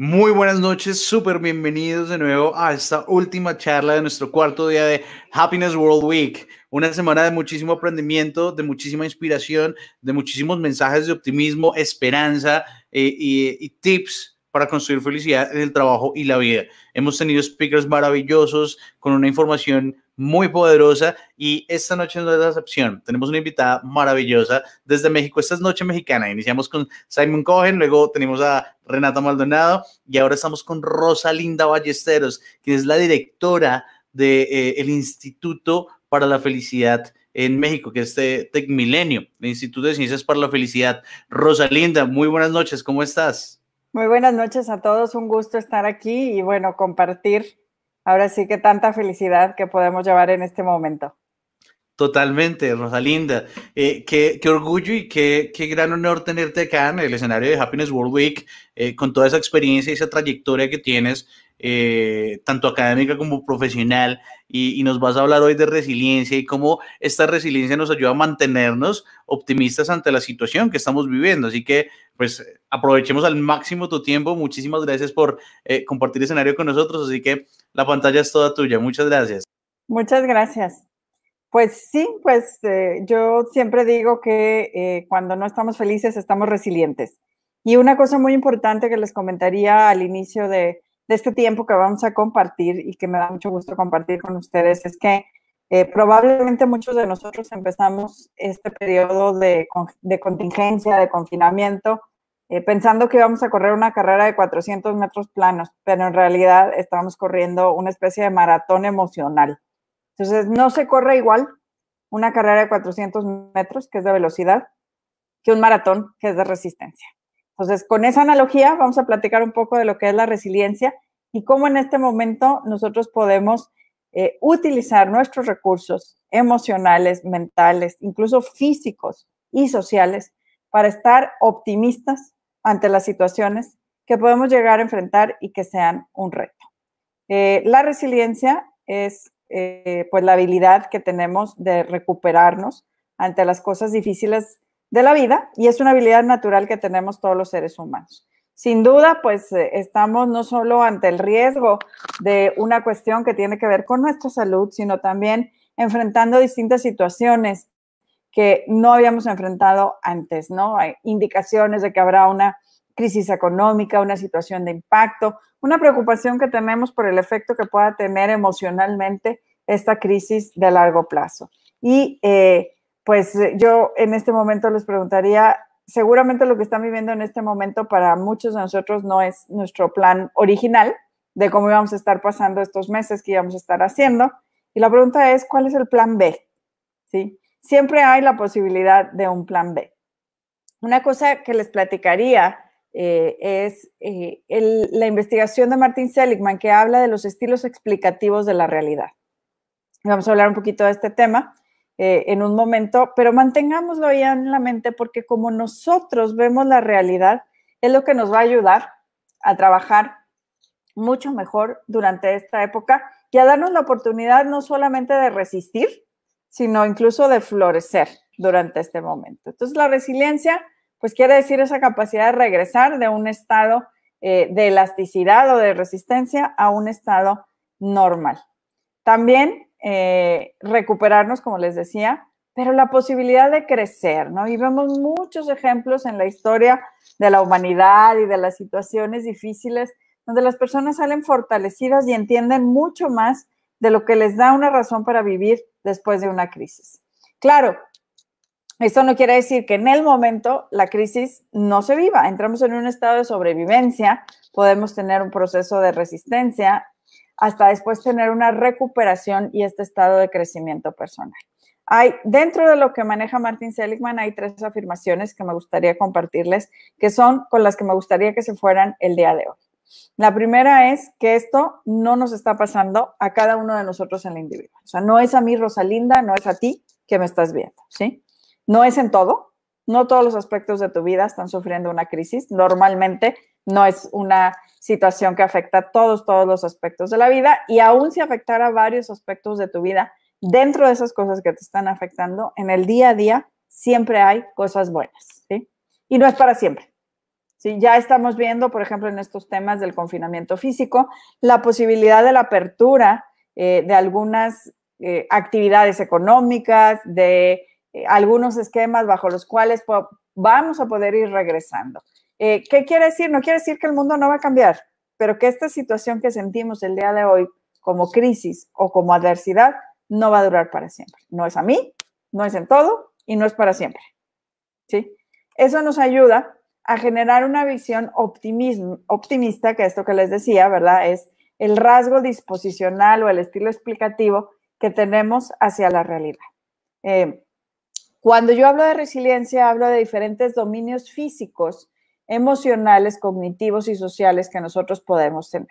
Muy buenas noches, súper bienvenidos de nuevo a esta última charla de nuestro cuarto día de Happiness World Week. Una semana de muchísimo aprendimiento, de muchísima inspiración, de muchísimos mensajes de optimismo, esperanza eh, y, y tips para construir felicidad en el trabajo y la vida. Hemos tenido speakers maravillosos con una información muy poderosa y esta noche no es la excepción. Tenemos una invitada maravillosa desde México. Esta es Noche Mexicana. Iniciamos con Simon Cohen, luego tenemos a Renata Maldonado y ahora estamos con Rosalinda Ballesteros, quien es la directora del de, eh, Instituto para la Felicidad en México, que es Tecmilenio, el Instituto de Ciencias para la Felicidad. Rosalinda, muy buenas noches, ¿cómo estás? Muy buenas noches a todos, un gusto estar aquí y bueno, compartir ahora sí que tanta felicidad que podemos llevar en este momento. Totalmente, Rosalinda. Eh, qué, qué, orgullo y qué, qué, gran honor tenerte acá en el escenario de Happiness World Week, eh, con toda esa experiencia y esa trayectoria que tienes, eh, tanto académica como profesional, y, y, nos vas a hablar hoy de resiliencia y cómo esta resiliencia nos ayuda a mantenernos optimistas ante la situación que estamos viviendo. Así que, pues, aprovechemos al máximo tu tiempo. Muchísimas gracias por eh, compartir escenario con nosotros. Así que la pantalla es toda tuya. Muchas gracias. Muchas gracias. Pues sí, pues eh, yo siempre digo que eh, cuando no estamos felices estamos resilientes. Y una cosa muy importante que les comentaría al inicio de, de este tiempo que vamos a compartir y que me da mucho gusto compartir con ustedes es que eh, probablemente muchos de nosotros empezamos este periodo de, de contingencia, de confinamiento, eh, pensando que íbamos a correr una carrera de 400 metros planos, pero en realidad estamos corriendo una especie de maratón emocional. Entonces, no se corre igual una carrera de 400 metros, que es de velocidad, que un maratón, que es de resistencia. Entonces, con esa analogía vamos a platicar un poco de lo que es la resiliencia y cómo en este momento nosotros podemos eh, utilizar nuestros recursos emocionales, mentales, incluso físicos y sociales para estar optimistas ante las situaciones que podemos llegar a enfrentar y que sean un reto. Eh, la resiliencia es eh, pues la habilidad que tenemos de recuperarnos ante las cosas difíciles de la vida y es una habilidad natural que tenemos todos los seres humanos. Sin duda, pues eh, estamos no solo ante el riesgo de una cuestión que tiene que ver con nuestra salud, sino también enfrentando distintas situaciones que no habíamos enfrentado antes, ¿no? Hay indicaciones de que habrá una crisis económica, una situación de impacto, una preocupación que tenemos por el efecto que pueda tener emocionalmente esta crisis de largo plazo. Y eh, pues eh, yo en este momento les preguntaría, seguramente lo que están viviendo en este momento para muchos de nosotros no es nuestro plan original de cómo íbamos a estar pasando estos meses que íbamos a estar haciendo. Y la pregunta es, ¿cuál es el plan B? ¿Sí? Siempre hay la posibilidad de un plan B. Una cosa que les platicaría eh, es eh, la investigación de Martin Seligman que habla de los estilos explicativos de la realidad. Vamos a hablar un poquito de este tema. Eh, en un momento, pero mantengámoslo ya en la mente porque como nosotros vemos la realidad, es lo que nos va a ayudar a trabajar mucho mejor durante esta época y a darnos la oportunidad no solamente de resistir, sino incluso de florecer durante este momento. Entonces, la resiliencia, pues quiere decir esa capacidad de regresar de un estado eh, de elasticidad o de resistencia a un estado normal. También eh, recuperarnos, como les decía, pero la posibilidad de crecer, ¿no? Y vemos muchos ejemplos en la historia de la humanidad y de las situaciones difíciles donde las personas salen fortalecidas y entienden mucho más de lo que les da una razón para vivir después de una crisis. Claro, esto no quiere decir que en el momento la crisis no se viva. Entramos en un estado de sobrevivencia, podemos tener un proceso de resistencia, hasta después tener una recuperación y este estado de crecimiento personal. Hay, dentro de lo que maneja Martin Seligman, hay tres afirmaciones que me gustaría compartirles, que son con las que me gustaría que se fueran el día de hoy. La primera es que esto no nos está pasando a cada uno de nosotros en la individuo. O sea, no es a mí, Rosalinda, no es a ti que me estás viendo, ¿sí? No es en todo. No todos los aspectos de tu vida están sufriendo una crisis. Normalmente no es una situación que afecta a todos, todos los aspectos de la vida y aún si afectara varios aspectos de tu vida, dentro de esas cosas que te están afectando, en el día a día siempre hay cosas buenas, ¿sí? Y no es para siempre. ¿Sí? Ya estamos viendo, por ejemplo, en estos temas del confinamiento físico, la posibilidad de la apertura eh, de algunas eh, actividades económicas, de eh, algunos esquemas bajo los cuales vamos a poder ir regresando. ¿Qué quiere decir? No quiere decir que el mundo no va a cambiar, pero que esta situación que sentimos el día de hoy como crisis o como adversidad no va a durar para siempre. No es a mí, no es en todo y no es para siempre. ¿Sí? Eso nos ayuda a generar una visión optimista, que esto que les decía, ¿verdad? Es el rasgo disposicional o el estilo explicativo que tenemos hacia la realidad. Eh, cuando yo hablo de resiliencia, hablo de diferentes dominios físicos, emocionales, cognitivos y sociales que nosotros podemos tener.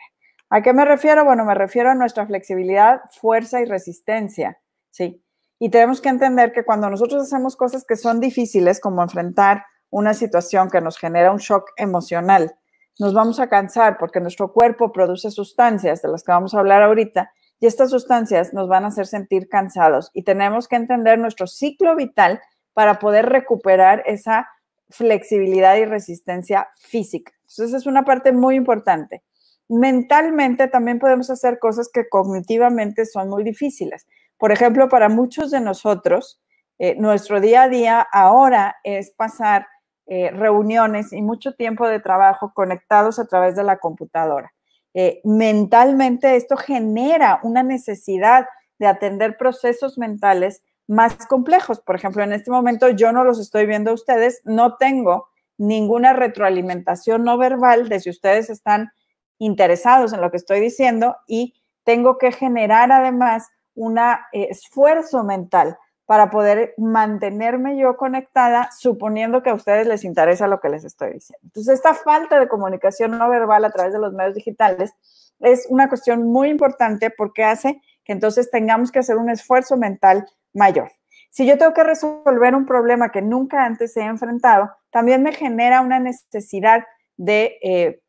¿A qué me refiero? Bueno, me refiero a nuestra flexibilidad, fuerza y resistencia, ¿sí? Y tenemos que entender que cuando nosotros hacemos cosas que son difíciles, como enfrentar una situación que nos genera un shock emocional, nos vamos a cansar porque nuestro cuerpo produce sustancias de las que vamos a hablar ahorita y estas sustancias nos van a hacer sentir cansados y tenemos que entender nuestro ciclo vital para poder recuperar esa flexibilidad y resistencia física. Entonces es una parte muy importante. Mentalmente también podemos hacer cosas que cognitivamente son muy difíciles. Por ejemplo, para muchos de nosotros, eh, nuestro día a día ahora es pasar eh, reuniones y mucho tiempo de trabajo conectados a través de la computadora. Eh, mentalmente esto genera una necesidad de atender procesos mentales más complejos. Por ejemplo, en este momento yo no los estoy viendo a ustedes, no tengo ninguna retroalimentación no verbal de si ustedes están interesados en lo que estoy diciendo y tengo que generar además un eh, esfuerzo mental para poder mantenerme yo conectada, suponiendo que a ustedes les interesa lo que les estoy diciendo. Entonces, esta falta de comunicación no verbal a través de los medios digitales es una cuestión muy importante porque hace que entonces tengamos que hacer un esfuerzo mental mayor. Si yo tengo que resolver un problema que nunca antes he enfrentado, también me genera una necesidad de eh,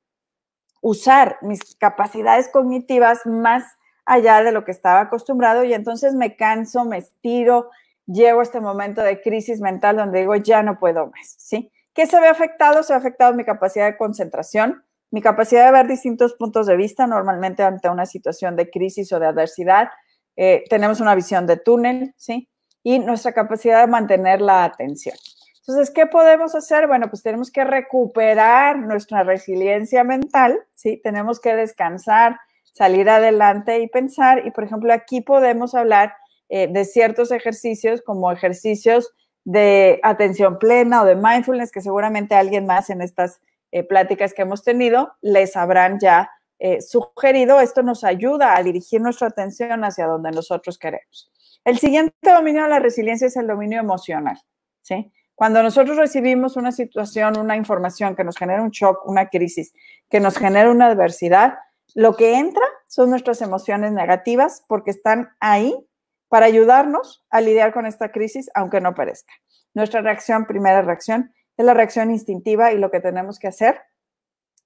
usar mis capacidades cognitivas más allá de lo que estaba acostumbrado y entonces me canso, me estiro, llego a este momento de crisis mental donde digo, ya no puedo más, ¿sí? ¿Qué se ve afectado? Se ve afectado mi capacidad de concentración, mi capacidad de ver distintos puntos de vista, normalmente ante una situación de crisis o de adversidad. Eh, tenemos una visión de túnel, ¿sí? Y nuestra capacidad de mantener la atención. Entonces, ¿qué podemos hacer? Bueno, pues tenemos que recuperar nuestra resiliencia mental, ¿sí? Tenemos que descansar, salir adelante y pensar. Y, por ejemplo, aquí podemos hablar eh, de ciertos ejercicios como ejercicios de atención plena o de mindfulness, que seguramente alguien más en estas eh, pláticas que hemos tenido les habrán ya eh, sugerido. Esto nos ayuda a dirigir nuestra atención hacia donde nosotros queremos. El siguiente dominio de la resiliencia es el dominio emocional. ¿sí? Cuando nosotros recibimos una situación, una información que nos genera un shock, una crisis, que nos genera una adversidad, lo que entra son nuestras emociones negativas porque están ahí para ayudarnos a lidiar con esta crisis, aunque no parezca. Nuestra reacción, primera reacción, es la reacción instintiva y lo que tenemos que hacer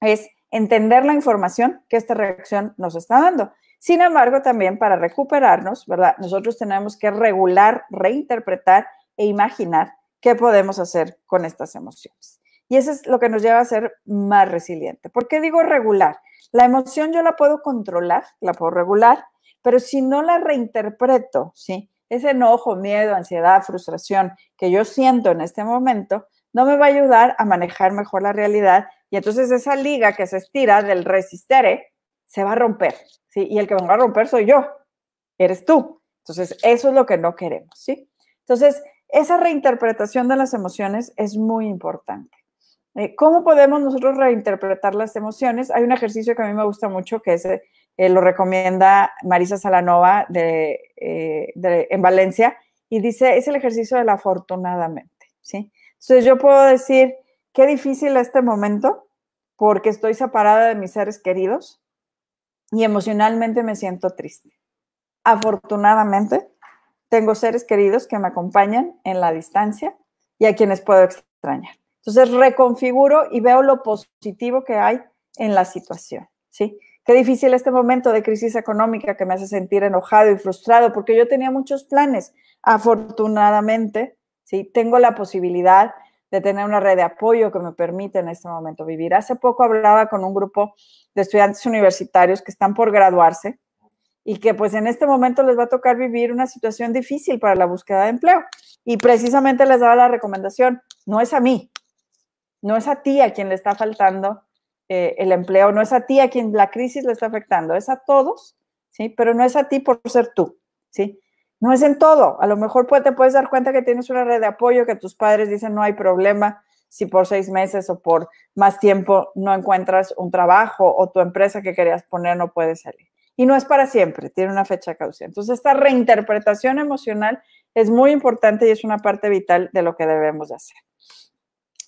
es entender la información que esta reacción nos está dando. Sin embargo, también para recuperarnos, ¿verdad? Nosotros tenemos que regular, reinterpretar e imaginar qué podemos hacer con estas emociones. Y eso es lo que nos lleva a ser más resiliente. ¿Por qué digo regular? La emoción yo la puedo controlar, la puedo regular, pero si no la reinterpreto, ¿sí? Ese enojo, miedo, ansiedad, frustración que yo siento en este momento, no me va a ayudar a manejar mejor la realidad y entonces esa liga que se estira del resistere se va a romper, ¿sí? Y el que me va a romper soy yo, eres tú. Entonces, eso es lo que no queremos, ¿sí? Entonces, esa reinterpretación de las emociones es muy importante. Eh, ¿Cómo podemos nosotros reinterpretar las emociones? Hay un ejercicio que a mí me gusta mucho que es eh, lo recomienda Marisa Salanova de, eh, en Valencia, y dice, es el ejercicio del afortunadamente, ¿sí? Entonces yo puedo decir, qué difícil este momento, porque estoy separada de mis seres queridos y emocionalmente me siento triste. Afortunadamente, tengo seres queridos que me acompañan en la distancia y a quienes puedo extrañar. Entonces reconfiguro y veo lo positivo que hay en la situación, ¿sí? Qué difícil este momento de crisis económica que me hace sentir enojado y frustrado porque yo tenía muchos planes. Afortunadamente, ¿sí? tengo la posibilidad de tener una red de apoyo que me permite en este momento vivir. Hace poco hablaba con un grupo de estudiantes universitarios que están por graduarse y que pues en este momento les va a tocar vivir una situación difícil para la búsqueda de empleo. Y precisamente les daba la recomendación, no es a mí, no es a ti a quien le está faltando eh, el empleo, no es a ti a quien la crisis le está afectando, es a todos, ¿sí? Pero no es a ti por ser tú, ¿sí? No es en todo. A lo mejor te puedes dar cuenta que tienes una red de apoyo, que tus padres dicen no hay problema si por seis meses o por más tiempo no encuentras un trabajo o tu empresa que querías poner no puede salir. Y no es para siempre, tiene una fecha causa. Entonces, esta reinterpretación emocional es muy importante y es una parte vital de lo que debemos de hacer.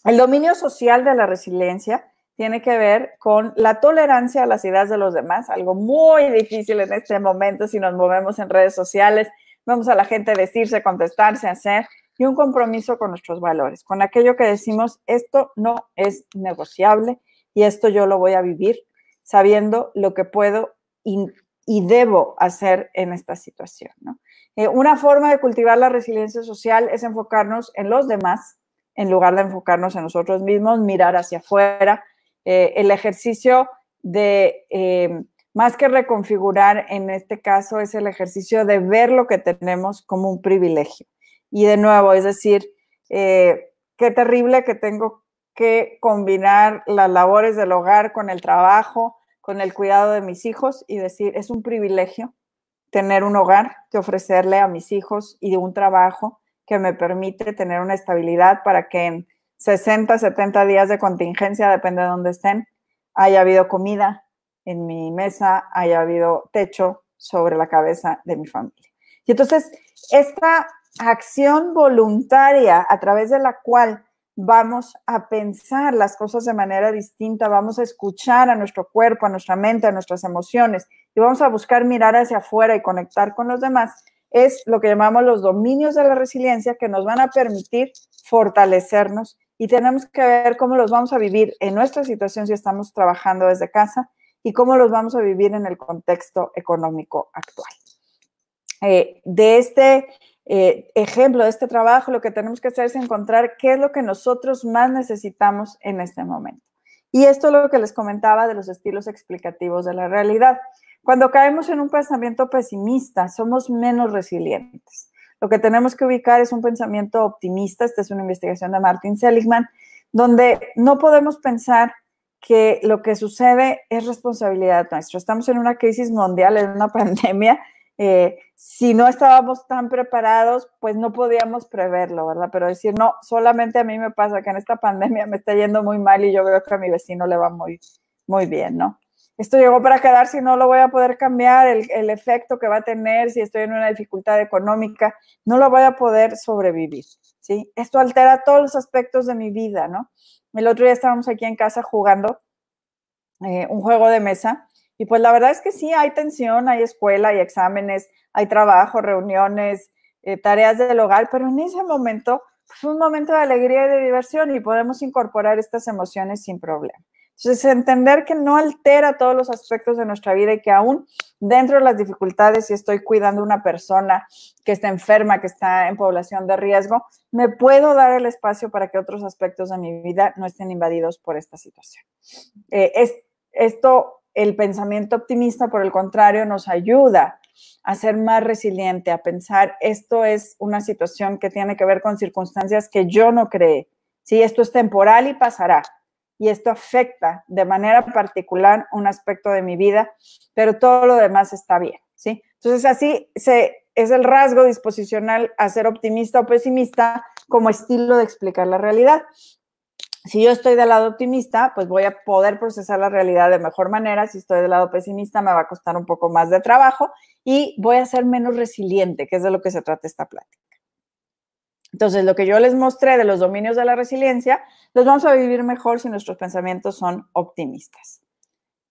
El dominio social de la resiliencia tiene que ver con la tolerancia a las ideas de los demás, algo muy difícil en este momento si nos movemos en redes sociales vamos a la gente decirse, contestarse, hacer, y un compromiso con nuestros valores, con aquello que decimos, esto no es negociable y esto yo lo voy a vivir sabiendo lo que puedo y, debo hacer en esta situación. Eh, una forma de cultivar la resiliencia social es enfocarnos en los demás en lugar de enfocarnos en nosotros mismos, mirar hacia afuera. Eh, el ejercicio de eh, más que reconfigurar, en este caso es el ejercicio de ver lo que tenemos como un privilegio. Y de nuevo, es decir, eh, qué terrible que tengo que combinar las labores del hogar con el trabajo, con el cuidado de mis hijos y decir, es un privilegio tener un hogar que ofrecerle a mis hijos y de un trabajo que me permite tener una estabilidad para que en 60, 70 días de contingencia, depende de dónde estén, haya habido comida, en mi mesa haya habido techo sobre la cabeza de mi familia. Y entonces, esta acción voluntaria a través de la cual vamos a pensar las cosas de manera distinta, vamos a escuchar a nuestro cuerpo, a nuestra mente, a nuestras emociones y vamos a buscar mirar hacia afuera y conectar con los demás, es lo que llamamos los dominios de la resiliencia que nos van a permitir fortalecernos y tenemos que ver cómo los vamos a vivir en nuestra situación si estamos trabajando desde casa y cómo los vamos a vivir en el contexto económico actual. Eh, de este eh, ejemplo, de este trabajo, lo que tenemos que hacer es encontrar qué es lo que nosotros más necesitamos en este momento. Y esto es lo que les comentaba de los estilos explicativos de la realidad. Cuando caemos en un pensamiento pesimista, somos menos resilientes. Lo que tenemos que ubicar es un pensamiento optimista. Esta es una investigación de Martin Seligman, donde no podemos pensar que lo que sucede es responsabilidad nuestra. Estamos en una crisis mundial, en una pandemia. Eh, si no estábamos tan preparados, pues no podíamos preverlo, ¿verdad? Pero decir, no, solamente a mí me pasa que en esta pandemia me está yendo muy mal y yo veo que a mi vecino le va muy, muy bien, ¿no? Esto llegó para quedar, si no lo voy a poder cambiar, el, el efecto que va a tener si estoy en una dificultad económica, no lo voy a poder sobrevivir, ¿sí? Esto altera todos los aspectos de mi vida, ¿no? El otro día estábamos aquí en casa jugando eh, un juego de mesa y pues la verdad es que sí, hay tensión, hay escuela, hay exámenes, hay trabajo, reuniones, eh, tareas del hogar, pero en ese momento fue un momento de alegría y de diversión y podemos incorporar estas emociones sin problema. Entonces, entender que no altera todos los aspectos de nuestra vida y que aún dentro de las dificultades, si estoy cuidando a una persona que está enferma, que está en población de riesgo, me puedo dar el espacio para que otros aspectos de mi vida no estén invadidos por esta situación. Eh, es, esto, el pensamiento optimista, por el contrario, nos ayuda a ser más resiliente, a pensar, esto es una situación que tiene que ver con circunstancias que yo no creé. Sí, esto es temporal y pasará y esto afecta de manera particular un aspecto de mi vida, pero todo lo demás está bien, ¿sí? Entonces, así se, es el rasgo disposicional a ser optimista o pesimista como estilo de explicar la realidad. Si yo estoy del lado optimista, pues voy a poder procesar la realidad de mejor manera. Si estoy del lado pesimista, me va a costar un poco más de trabajo y voy a ser menos resiliente, que es de lo que se trata esta plática. Entonces, lo que yo les mostré de los dominios de la resiliencia, los vamos a vivir mejor si nuestros pensamientos son optimistas.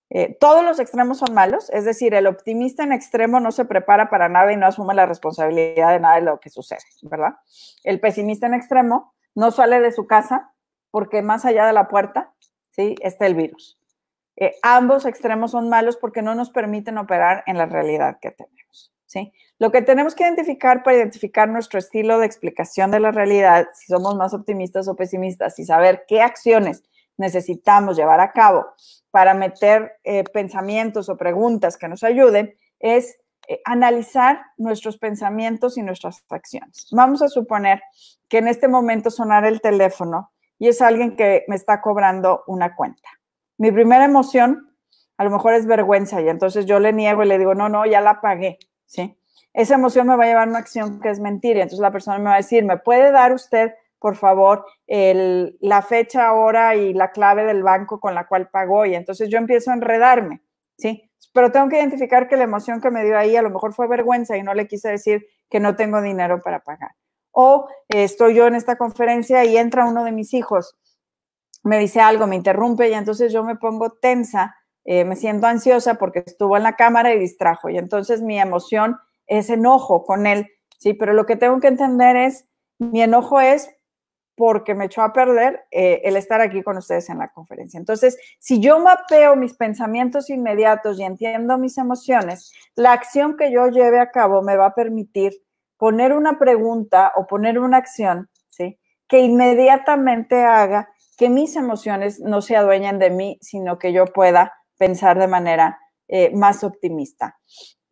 Eh, todos los extremos son malos, es decir, el optimista en extremo no se prepara para nada y no asume la responsabilidad de nada de lo que sucede, ¿verdad? El pesimista en extremo no sale de su casa porque más allá de la puerta, ¿sí? Está el virus. Eh, ambos extremos son malos porque no nos permiten operar en la realidad que tenemos. ¿Sí? Lo que tenemos que identificar para identificar nuestro estilo de explicación de la realidad, si somos más optimistas o pesimistas, y saber qué acciones necesitamos llevar a cabo para meter eh, pensamientos o preguntas que nos ayuden, es eh, analizar nuestros pensamientos y nuestras acciones. Vamos a suponer que en este momento sonara el teléfono y es alguien que me está cobrando una cuenta. Mi primera emoción a lo mejor es vergüenza y entonces yo le niego y le digo, no, no, ya la pagué, ¿sí? Esa emoción me va a llevar a una acción que es mentira. Entonces la persona me va a decir, ¿me puede dar usted, por favor, la fecha, hora y la clave del banco con la cual pagó? Y entonces yo empiezo a enredarme, ¿sí? Pero tengo que identificar que la emoción que me dio ahí a lo mejor fue vergüenza y no le quise decir que no tengo dinero para pagar. O eh, estoy yo en esta conferencia y entra uno de mis hijos, me dice algo, me interrumpe y entonces yo me pongo tensa eh, me siento ansiosa porque estuvo en la cámara y distrajo. Y entonces mi emoción es enojo con él, ¿sí? Pero lo que tengo que entender es, mi enojo es porque me echó a perder eh, el estar aquí con ustedes en la conferencia. Entonces, si yo mapeo mis pensamientos inmediatos y entiendo mis emociones, la acción que yo lleve a cabo me va a permitir poner una pregunta o poner una acción, ¿sí? Que inmediatamente haga que mis emociones no se adueñen de mí, sino que yo pueda pensar de manera eh, más optimista.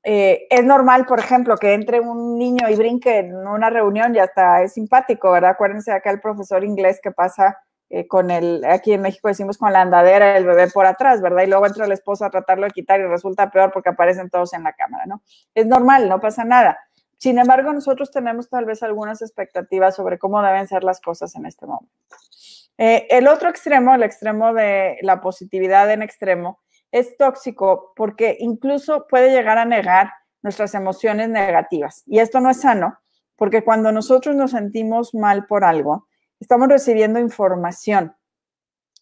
Eh, es normal, por ejemplo, que entre un niño y brinque en una reunión y hasta es simpático, ¿verdad? Acuérdense acá el profesor inglés que pasa eh, con el, aquí en México decimos con la andadera del bebé por atrás, ¿verdad? Y luego entra la esposa a tratarlo de quitar y resulta peor porque aparecen todos en la cámara, ¿no? Es normal, no pasa nada. Sin embargo, nosotros tenemos tal vez algunas expectativas sobre cómo deben ser las cosas en este momento. el otro extremo, el extremo de la positividad en extremo, es tóxico porque incluso puede llegar a negar nuestras emociones negativas. Y esto no es sano, porque cuando nosotros nos sentimos mal por algo, estamos recibiendo información.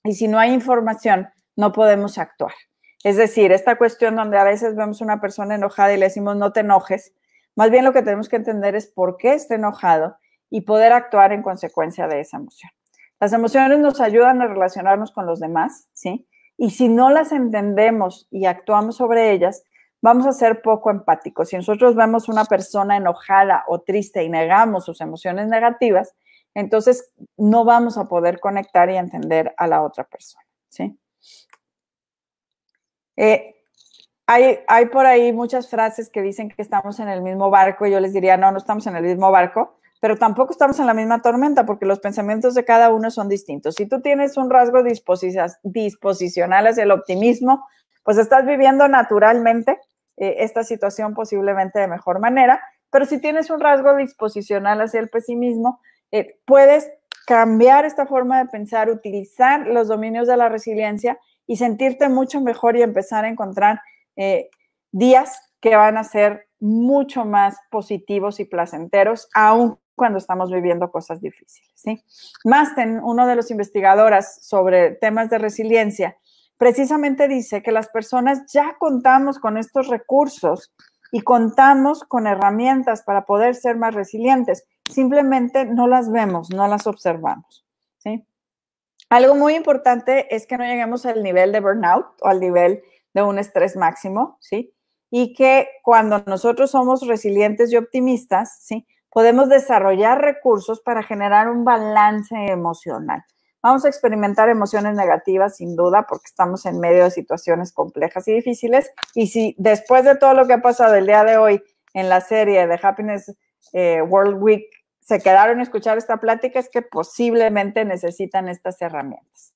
Y si no hay información, no podemos actuar. Es decir, esta cuestión donde a veces vemos una persona enojada y le decimos no te enojes, más bien lo que tenemos que entender es por qué está enojado y poder actuar en consecuencia de esa emoción. Las emociones nos ayudan a relacionarnos con los demás, ¿sí? Y si no las entendemos y actuamos sobre ellas, vamos a ser poco empáticos. Si nosotros vemos una persona enojada o triste y negamos sus emociones negativas, entonces no vamos a poder conectar y entender a la otra persona. ¿sí? Eh, hay, hay por ahí muchas frases que dicen que estamos en el mismo barco y yo les diría, no, no estamos en el mismo barco pero tampoco estamos en la misma tormenta porque los pensamientos de cada uno son distintos. Si tú tienes un rasgo disposicional hacia el optimismo, pues estás viviendo naturalmente eh, esta situación posiblemente de mejor manera, pero si tienes un rasgo disposicional hacia el pesimismo, eh, puedes cambiar esta forma de pensar, utilizar los dominios de la resiliencia y sentirte mucho mejor y empezar a encontrar eh, días que van a ser mucho más positivos y placenteros, aún cuando estamos viviendo cosas difíciles. ¿sí? Masten, uno de los investigadoras sobre temas de resiliencia, precisamente dice que las personas ya contamos con estos recursos y contamos con herramientas para poder ser más resilientes. Simplemente no las vemos, no las observamos. ¿sí? Algo muy importante es que no lleguemos al nivel de burnout o al nivel de un estrés máximo, ¿sí? Y que cuando nosotros somos resilientes y optimistas, ¿sí? Podemos desarrollar recursos para generar un balance emocional. Vamos a experimentar emociones negativas, sin duda, porque estamos en medio de situaciones complejas y difíciles. Y si después de todo lo que ha pasado el día de hoy en la serie de Happiness eh, World Week se quedaron a escuchar esta plática, es que posiblemente necesitan estas herramientas.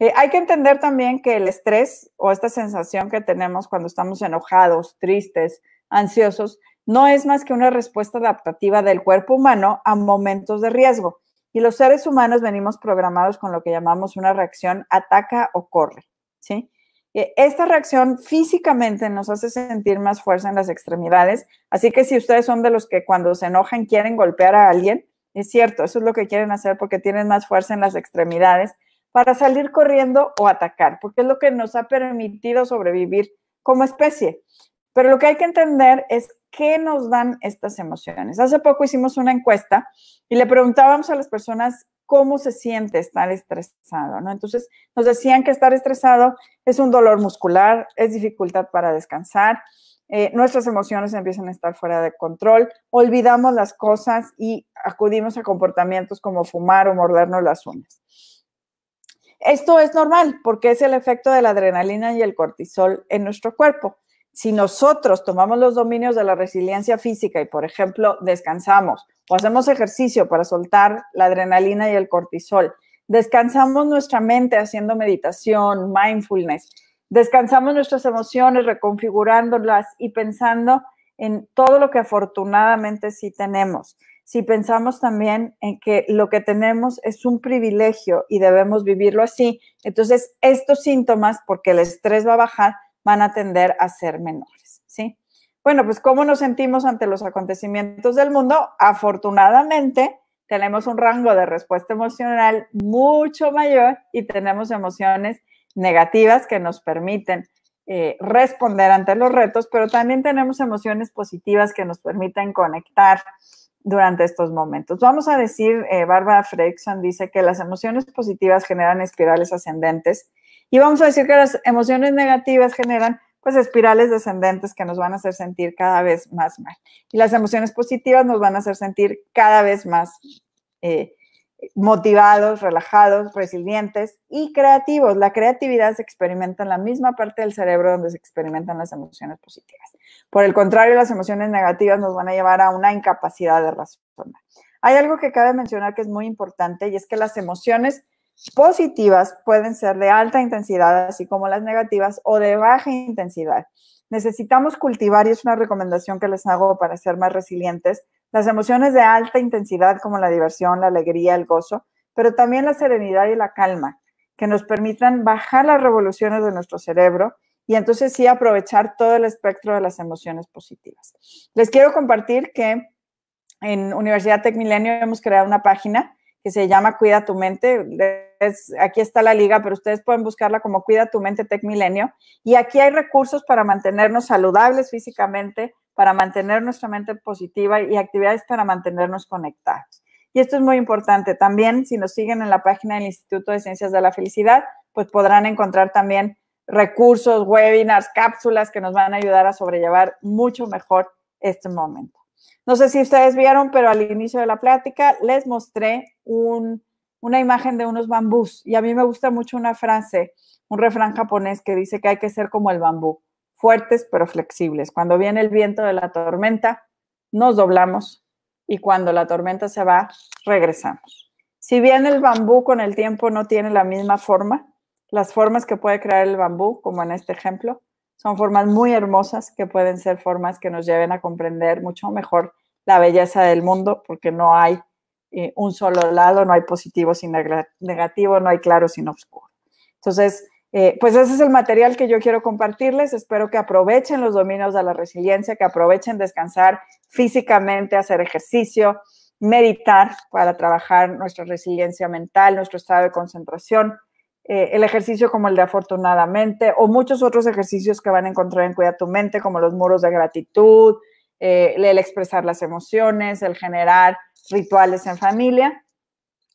Eh, hay que entender también que el estrés o esta sensación que tenemos cuando estamos enojados, tristes, ansiosos, no es más que una respuesta adaptativa del cuerpo humano a momentos de riesgo. Y los seres humanos venimos programados con lo que llamamos una reacción ataca o corre, ¿sí? E, esta reacción físicamente nos hace sentir más fuerza en las extremidades, así que si ustedes son de los que cuando se enojan quieren golpear a alguien, es cierto, eso es lo que quieren hacer porque tienen más fuerza en las extremidades para salir corriendo o atacar, porque es lo que nos ha permitido sobrevivir como especie. Pero lo que hay que entender es qué nos dan estas emociones. Hace poco hicimos una encuesta y le preguntábamos a las personas cómo se siente estar estresado, ¿no? Entonces nos decían que estar estresado es un dolor muscular, es dificultad para descansar, eh, nuestras emociones empiezan a estar fuera de control, olvidamos las cosas y acudimos a comportamientos como fumar o mordernos las uñas. Esto es normal porque es el efecto de la adrenalina y el cortisol en nuestro cuerpo. Si nosotros tomamos los dominios de la resiliencia física y, por ejemplo, descansamos o hacemos ejercicio para soltar la adrenalina y el cortisol, descansamos nuestra mente haciendo meditación, mindfulness, Descansamos nuestras emociones, reconfigurándolas y pensando en todo lo que afortunadamente sí tenemos. Si pensamos también en que lo que tenemos es un privilegio y debemos vivirlo así, entonces estos síntomas, porque el estrés va a bajar, van a tender a ser menores, ¿sí? Bueno, pues ¿cómo nos sentimos ante los acontecimientos del mundo? Afortunadamente, tenemos un rango de respuesta emocional mucho mayor y tenemos emociones negativas que nos permiten eh, responder ante los retos, pero también tenemos emociones positivas que nos permiten conectar durante estos momentos. Vamos a decir, eh, Barbara Fredrickson dice que las emociones positivas generan espirales ascendentes y vamos a decir que las emociones negativas generan pues espirales descendentes que nos van a hacer sentir cada vez más mal. Y las emociones positivas nos van a hacer sentir cada vez más eh, motivados, relajados, resilientes y creativos. La creatividad se experimenta en la misma parte del cerebro donde se experimentan las emociones positivas. Por el contrario, las emociones negativas nos van a llevar a una incapacidad de razonar. Hay algo que cabe mencionar que es muy importante y es que las emociones positivas pueden ser de alta intensidad, así como las negativas, o de baja intensidad. Necesitamos cultivar, y es una recomendación que les hago para ser más resilientes, las emociones de alta intensidad como la diversión, la alegría, el gozo, pero también la serenidad y la calma, que nos permitan bajar las revoluciones de nuestro cerebro y entonces sí aprovechar todo el espectro de las emociones positivas. Les quiero compartir que en Universidad Tech Milenio hemos creado una página que se llama Cuida tu mente. aquí está la liga, pero ustedes pueden buscarla como Cuida tu mente Tech Milenio. Y aquí hay recursos para mantenernos saludables físicamente, para mantener nuestra mente positiva y actividades para mantenernos conectados. Y esto es muy importante. También, si nos siguen en la página del Instituto de Ciencias de la Felicidad, pues podrán encontrar también recursos, webinars, cápsulas que nos van a ayudar a sobrellevar mucho mejor este momento. No sé si ustedes vieron, pero al inicio de la plática les mostré una imagen de unos bambús y a mí me gusta mucho una frase, un refrán japonés que dice que hay que ser como el bambú fuertes pero flexibles. Cuando viene el viento de la tormenta, nos doblamos y cuando la tormenta se va, regresamos. Si bien el bambú con el tiempo no tiene la misma forma, las formas que puede crear el bambú, como en este ejemplo, son formas muy hermosas que pueden ser formas que nos lleven a comprender mucho mejor la belleza del mundo, porque no hay eh, un solo lado, no hay positivo sin negativo, no hay claro sin oscuro. Entonces, eh, pues ese es el material que yo quiero compartirles. Espero que aprovechen los dominios de la resiliencia, que aprovechen descansar físicamente, hacer ejercicio, meditar para trabajar nuestra resiliencia mental, nuestro estado de concentración, eh, el ejercicio como el de afortunadamente o muchos otros ejercicios que van a encontrar en Cuida tu mente, como los muros de gratitud, eh, el expresar las emociones, el generar rituales en familia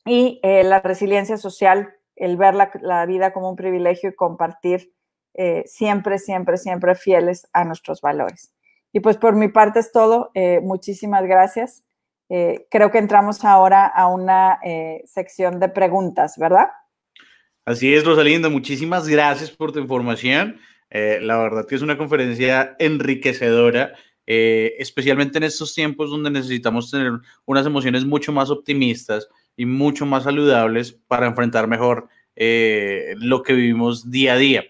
y la resiliencia social el ver la, vida como un privilegio y compartir eh, siempre, siempre, siempre fieles a nuestros valores. Y pues por mi parte es todo. Eh, muchísimas gracias. Eh, creo que entramos ahora a una sección de preguntas, ¿verdad? Así es, Rosalinda. Muchísimas gracias por tu información. la verdad que es una conferencia enriquecedora, especialmente en estos tiempos donde necesitamos tener unas emociones mucho más optimistas y mucho más saludables para enfrentar mejor eh, lo que vivimos día a día.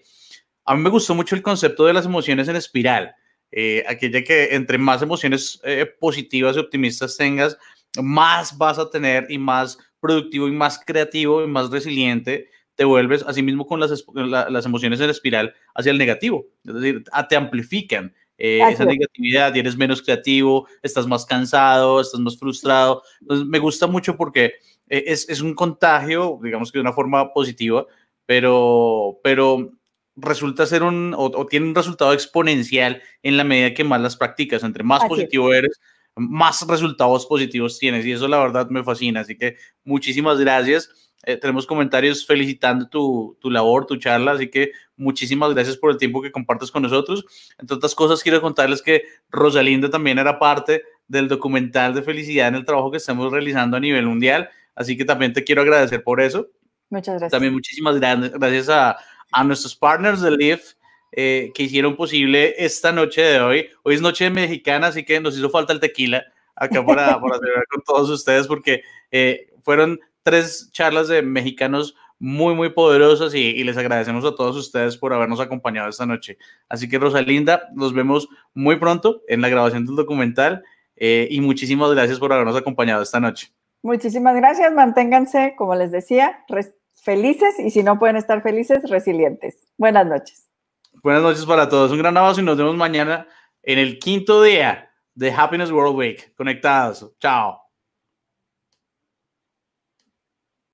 A mí me gustó mucho el concepto de las emociones en espiral, eh, aquella que entre más emociones eh, positivas y optimistas tengas, más vas a tener y más productivo y más creativo y más resiliente te vuelves, asimismo con las, las emociones en espiral, hacia el negativo, es decir, te amplifican. esa negatividad y eres menos creativo, estás más cansado, estás más frustrado. Entonces, me gusta mucho porque eh, es, es, un contagio, digamos que de una forma positiva, pero, pero resulta ser un, o, tiene un resultado exponencial en la medida que más las practicas. Entre más positivo eres, más resultados positivos tienes. Y eso la verdad me fascina. Así que muchísimas gracias. Eh, tenemos comentarios felicitando tu, tu, labor, tu charla, así que muchísimas gracias por el tiempo que compartes con nosotros. Entre otras cosas, quiero contarles que Rosalinda también era parte del documental de felicidad en el trabajo que estamos realizando a nivel mundial, así que también te quiero agradecer por eso. Muchas gracias. También muchísimas gracias a, a nuestros partners de LIF eh, que hicieron posible esta noche de hoy. Hoy es noche mexicana, así que nos hizo falta el tequila acá para, para celebrar con todos ustedes porque eh, fueron tres charlas de mexicanos muy, muy poderosas y, les agradecemos a todos ustedes por habernos acompañado esta noche. Así que Rosalinda, nos vemos muy pronto en la grabación del documental eh, y muchísimas gracias por habernos acompañado esta noche. Muchísimas gracias, manténganse, como les decía, felices y si no pueden estar felices, resilientes. Buenas noches. Buenas noches para todos, un gran abrazo y nos vemos mañana en el quinto día de Happiness World Week. Conectados. Chao.